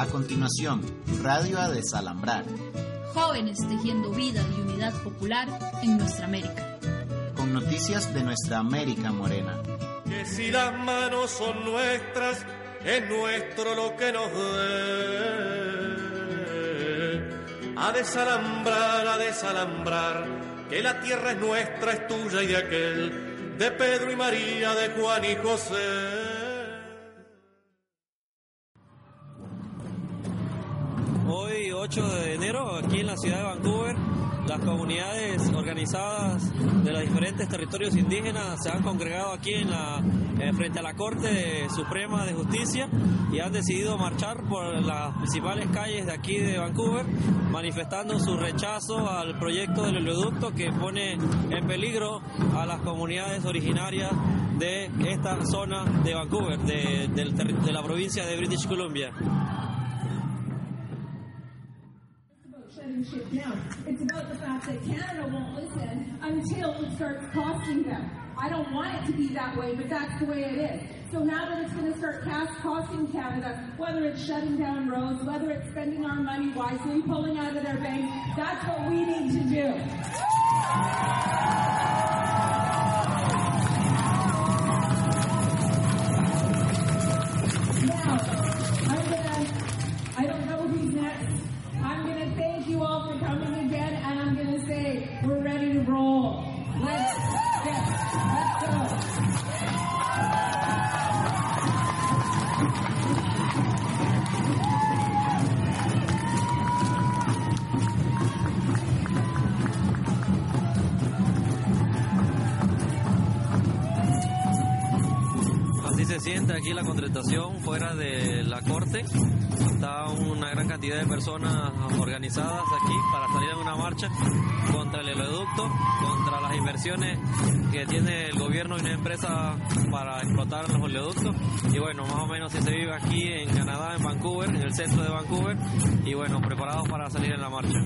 A continuación, Radio a Desalambrar. Jóvenes tejiendo vida y unidad popular en nuestra América. Con noticias de nuestra América morena. Que si las manos son nuestras, es nuestro lo que nos dé. A desalambrar, a desalambrar, que la tierra es nuestra, es tuya y de aquel, de Pedro y María, de Juan y José. 8 de enero, aquí en la ciudad de Vancouver, las comunidades organizadas de los diferentes territorios indígenas se han congregado aquí en la, eh, frente a la Corte Suprema de Justicia y han decidido marchar por las principales calles de aquí de Vancouver, manifestando su rechazo al proyecto del oleoducto que pone en peligro a las comunidades originarias de esta zona de Vancouver, de, terri- de la provincia de British Columbia. Shit down. It's about the fact that Canada won't listen until it starts costing them. I don't want it to be that way, but that's the way it is. So now that it's going to start cost, costing Canada, whether it's shutting down roads, whether it's spending our money wisely, pulling out of their bank, that's what we need to do. Aquí la contratación fuera de la corte. Está una gran cantidad de personas organizadas aquí para salir a una marcha contra el oleoducto, contra las inversiones que tiene el gobierno y una empresa para explotar los oleoductos. Y bueno, más o menos así se vive aquí en Canadá, en Vancouver, en el centro de Vancouver. Y bueno, preparados para salir en la marcha.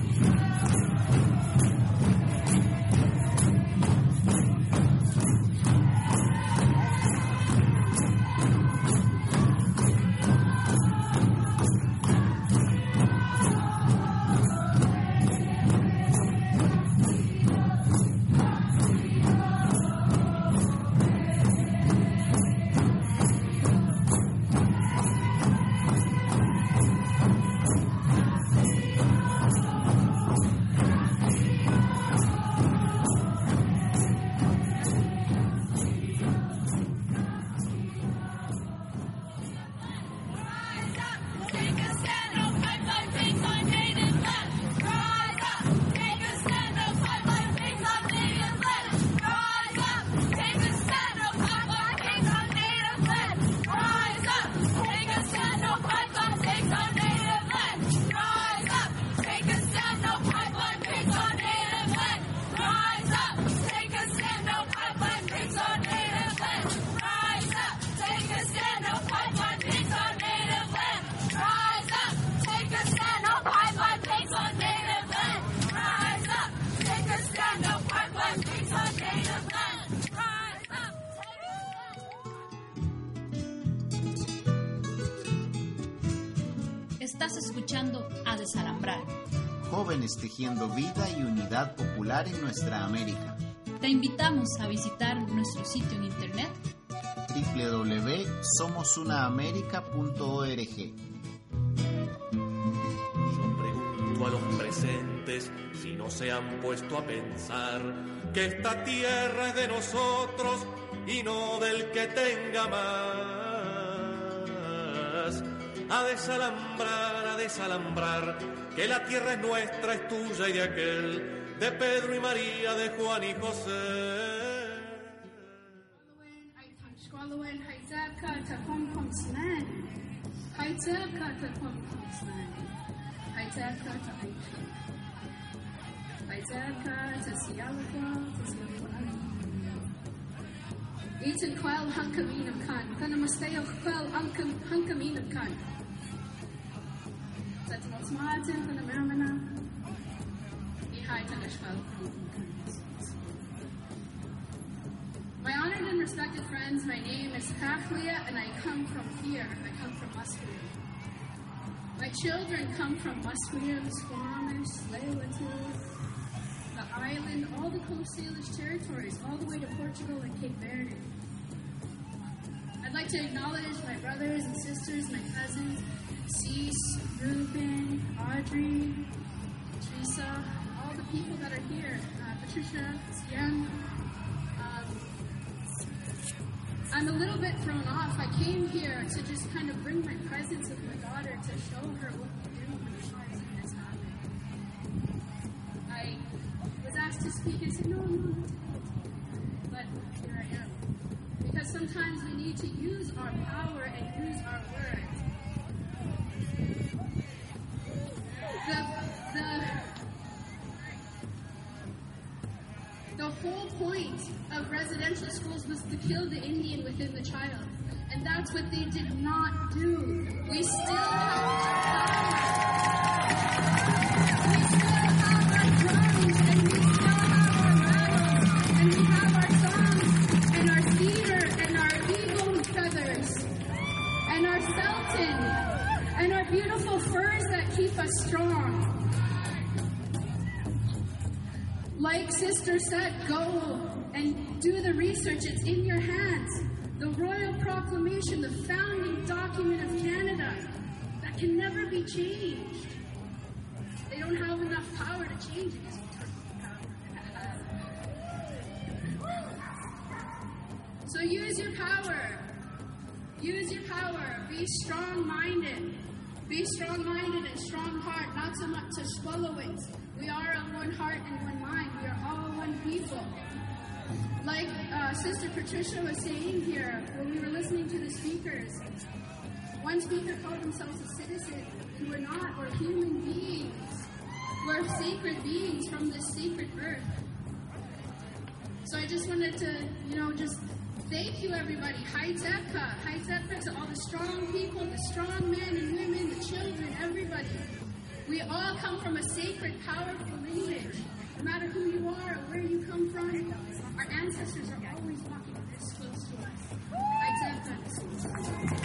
Escuchando a Desalambrar. Jóvenes tejiendo vida y unidad popular en nuestra América. Te invitamos a visitar nuestro sitio en internet www.somosunaamerika.org. Yo pregunto a los presentes si no se han puesto a pensar que esta tierra es de nosotros y no del que tenga más. A desalambrar, a desalambrar, que la tierra es nuestra, es tuya y de aquel, de Pedro y María, de Juan y José. My honored and respected friends, my name is Kachlia and I come from here. I come from Muscatine. My children come from Musqueam, Squamish, Tsleil-Waututh, the island, all the Coast Salish territories, all the way to Portugal and Cape Verde. I'd like to acknowledge my brothers and sisters, my cousins, Cease, Ruben, Audrey, Teresa, all the people that are here, uh, Patricia, Sian. Um, I'm a little bit thrown off. I came here to just kind of bring my presence with my daughter to show her what speak. No, no. But here I am. Because sometimes we need to use our power and use our words. The, the, the whole point of residential schools was to kill the Indian within the child. And that's what they did not do. We still have The Royal Proclamation, the founding document of Canada, that can never be changed. They don't have enough power to change it. So use your power. Use your power. Be strong minded. Be strong minded and strong heart, not so much to swallow it. We are of one heart and one mind. We are all one people. Like uh, Sister Patricia was saying here when we were listening to the speakers, one speaker called themselves a citizen, and we're not. We're human beings. We're sacred beings from this sacred earth. So I just wanted to, you know, just thank you everybody. Hi Zepka. Hi Zepka to all the strong people, the strong men and women, the children, everybody. We all come from a sacred, powerful lineage. No matter who you are or where you come from, our ancestors are always walking this close to us. Hi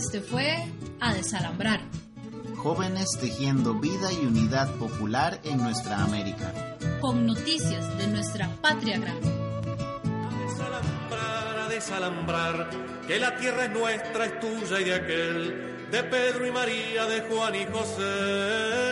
este fue A Desalambrar. Jóvenes tejiendo vida y unidad popular en nuestra América. Con noticias de nuestra patria grande. A desalambrar, a desalambrar, que la tierra es nuestra, es tuya y de aquel, de Pedro y María, de Juan y José.